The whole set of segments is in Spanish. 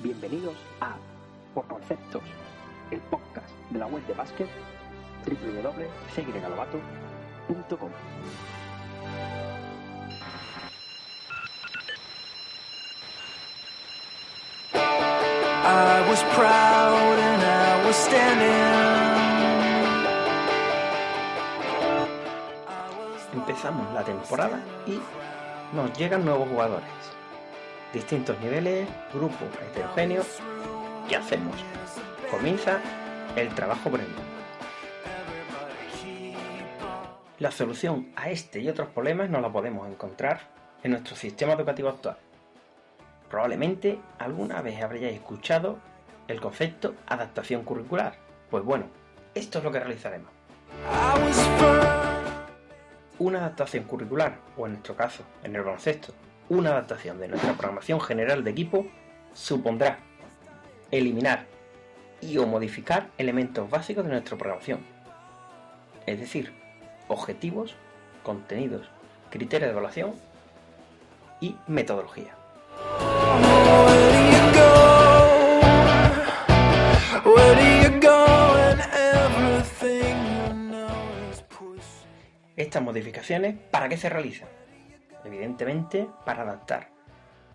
Bienvenidos a Por Conceptos, el podcast de la web de básquet www.cygalobato.com. I was proud and I was standing. Empezamos la temporada y nos llegan nuevos jugadores. Distintos niveles, grupos heterogéneos. ¿Qué hacemos? Comienza el trabajo previo. La solución a este y otros problemas no la podemos encontrar en nuestro sistema educativo actual. Probablemente alguna vez habréis escuchado el concepto adaptación curricular. Pues bueno, esto es lo que realizaremos. Una adaptación curricular, o en nuestro caso, en el baloncesto, una adaptación de nuestra programación general de equipo, supondrá eliminar y o modificar elementos básicos de nuestra programación. Es decir, objetivos, contenidos, criterios de evaluación y metodología. Estas modificaciones, ¿para qué se realizan? Evidentemente, para adaptar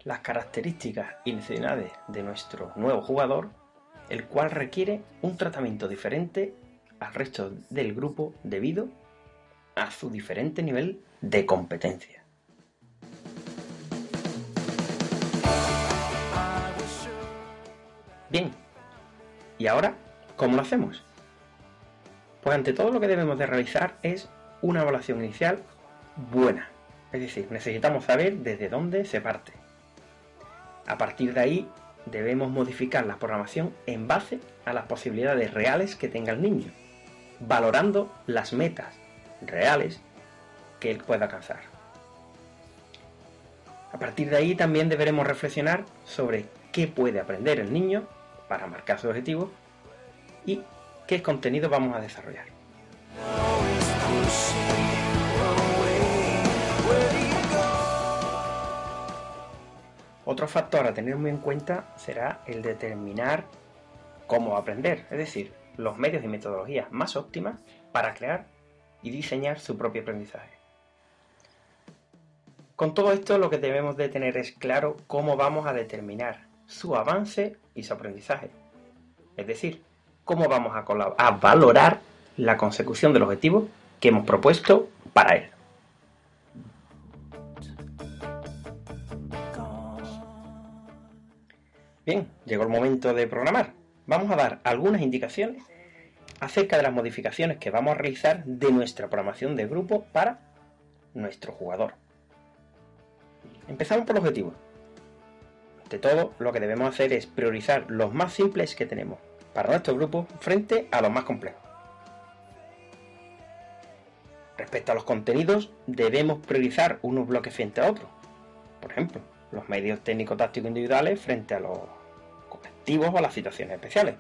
las características y necesidades de nuestro nuevo jugador, el cual requiere un tratamiento diferente al resto del grupo debido a su diferente nivel de competencia. Bien, ¿y ahora cómo lo hacemos? Pues ante todo lo que debemos de realizar es una evaluación inicial buena. Es decir, necesitamos saber desde dónde se parte. A partir de ahí debemos modificar la programación en base a las posibilidades reales que tenga el niño, valorando las metas reales que él pueda alcanzar. A partir de ahí también deberemos reflexionar sobre qué puede aprender el niño para marcar su objetivo y qué contenido vamos a desarrollar. Otro factor a tener muy en cuenta será el determinar cómo aprender, es decir, los medios y metodologías más óptimas para crear y diseñar su propio aprendizaje. Con todo esto lo que debemos de tener es claro cómo vamos a determinar su avance y su aprendizaje. Es decir, cómo vamos a, a valorar la consecución del objetivo que hemos propuesto para él. Bien, llegó el momento de programar. Vamos a dar algunas indicaciones acerca de las modificaciones que vamos a realizar de nuestra programación de grupo para nuestro jugador. Empezamos por el objetivo. Ante todo, lo que debemos hacer es priorizar los más simples que tenemos para nuestro grupo frente a los más complejos. Respecto a los contenidos, debemos priorizar unos bloques frente a otros. Por ejemplo, los medios técnico-tácticos individuales frente a los colectivos o a las situaciones especiales.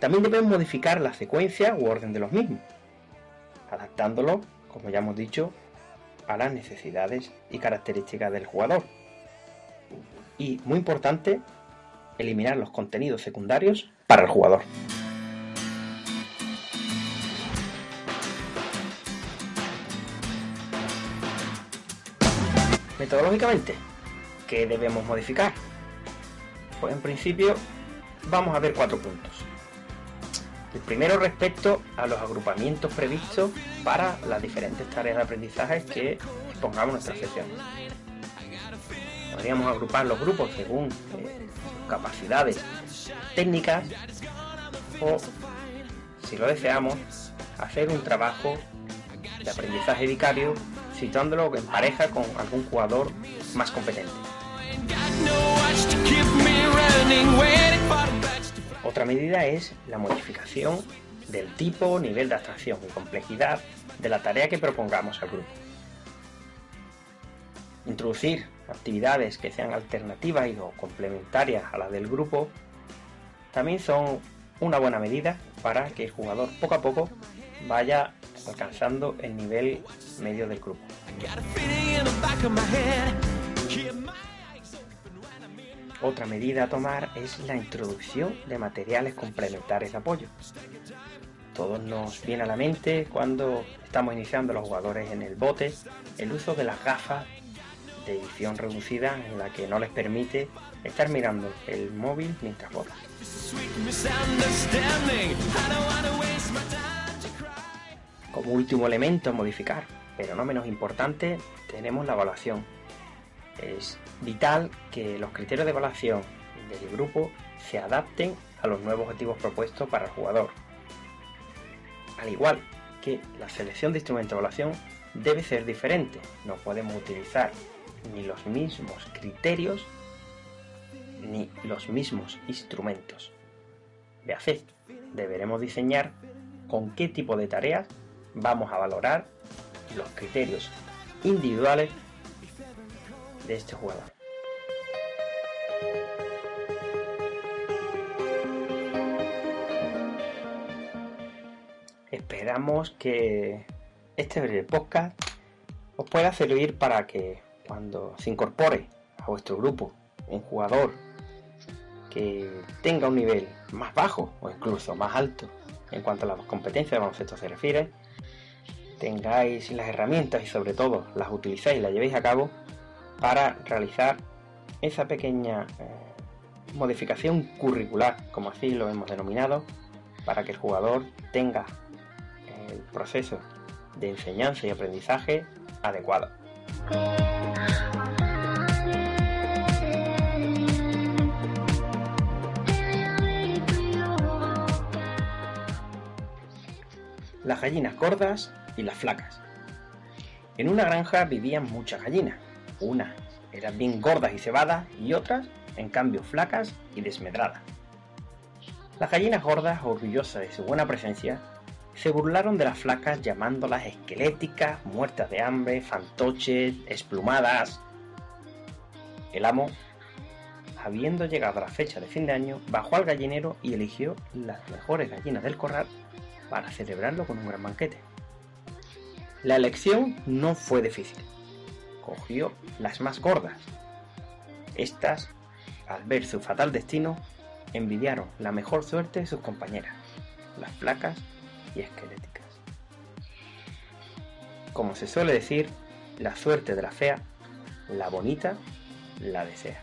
También debemos modificar la secuencia u orden de los mismos, adaptándolo, como ya hemos dicho, a las necesidades y características del jugador. Y, muy importante, eliminar los contenidos secundarios para el jugador. Metodológicamente, ¿qué debemos modificar? Pues en principio vamos a ver cuatro puntos. El primero respecto a los agrupamientos previstos para las diferentes tareas de aprendizaje que pongamos en nuestras sesiones. Podríamos agrupar los grupos según eh, sus capacidades técnicas o, si lo deseamos, hacer un trabajo de aprendizaje vicario situándolo en pareja con algún jugador más competente. Otra medida es la modificación del tipo, nivel de abstracción y complejidad de la tarea que propongamos al grupo. Introducir actividades que sean alternativas y o complementarias a las del grupo también son una buena medida para que el jugador poco a poco vaya alcanzando el nivel medio del grupo. Otra medida a tomar es la introducción de materiales complementarios de apoyo. Todos nos viene a la mente cuando estamos iniciando los jugadores en el bote el uso de las gafas de edición reducida en la que no les permite estar mirando el móvil mientras botan. Como último elemento a modificar, pero no menos importante, tenemos la evaluación. Es vital que los criterios de evaluación del grupo se adapten a los nuevos objetivos propuestos para el jugador. Al igual que la selección de instrumentos de evaluación debe ser diferente. No podemos utilizar ni los mismos criterios ni los mismos instrumentos. Véase, deberemos diseñar con qué tipo de tareas vamos a valorar los criterios individuales de este jugador. Esperamos que este breve podcast os pueda servir para que cuando se incorpore a vuestro grupo un jugador que tenga un nivel más bajo o incluso más alto en cuanto a las competencias de baloncesto se refiere, tengáis las herramientas y sobre todo las utilicéis y las llevéis a cabo para realizar esa pequeña eh, modificación curricular, como así lo hemos denominado, para que el jugador tenga el proceso de enseñanza y aprendizaje adecuado. Las gallinas gordas y las flacas. En una granja vivían muchas gallinas. Unas eran bien gordas y cebadas y otras, en cambio, flacas y desmedradas. Las gallinas gordas, orgullosas de su buena presencia, se burlaron de las flacas llamándolas esqueléticas, muertas de hambre, fantoches, esplumadas. El amo, habiendo llegado a la fecha de fin de año, bajó al gallinero y eligió las mejores gallinas del corral para celebrarlo con un gran banquete. La elección no fue difícil. Cogió las más gordas. Estas, al ver su fatal destino, envidiaron la mejor suerte de sus compañeras, las flacas y esqueléticas. Como se suele decir, la suerte de la fea, la bonita la desea.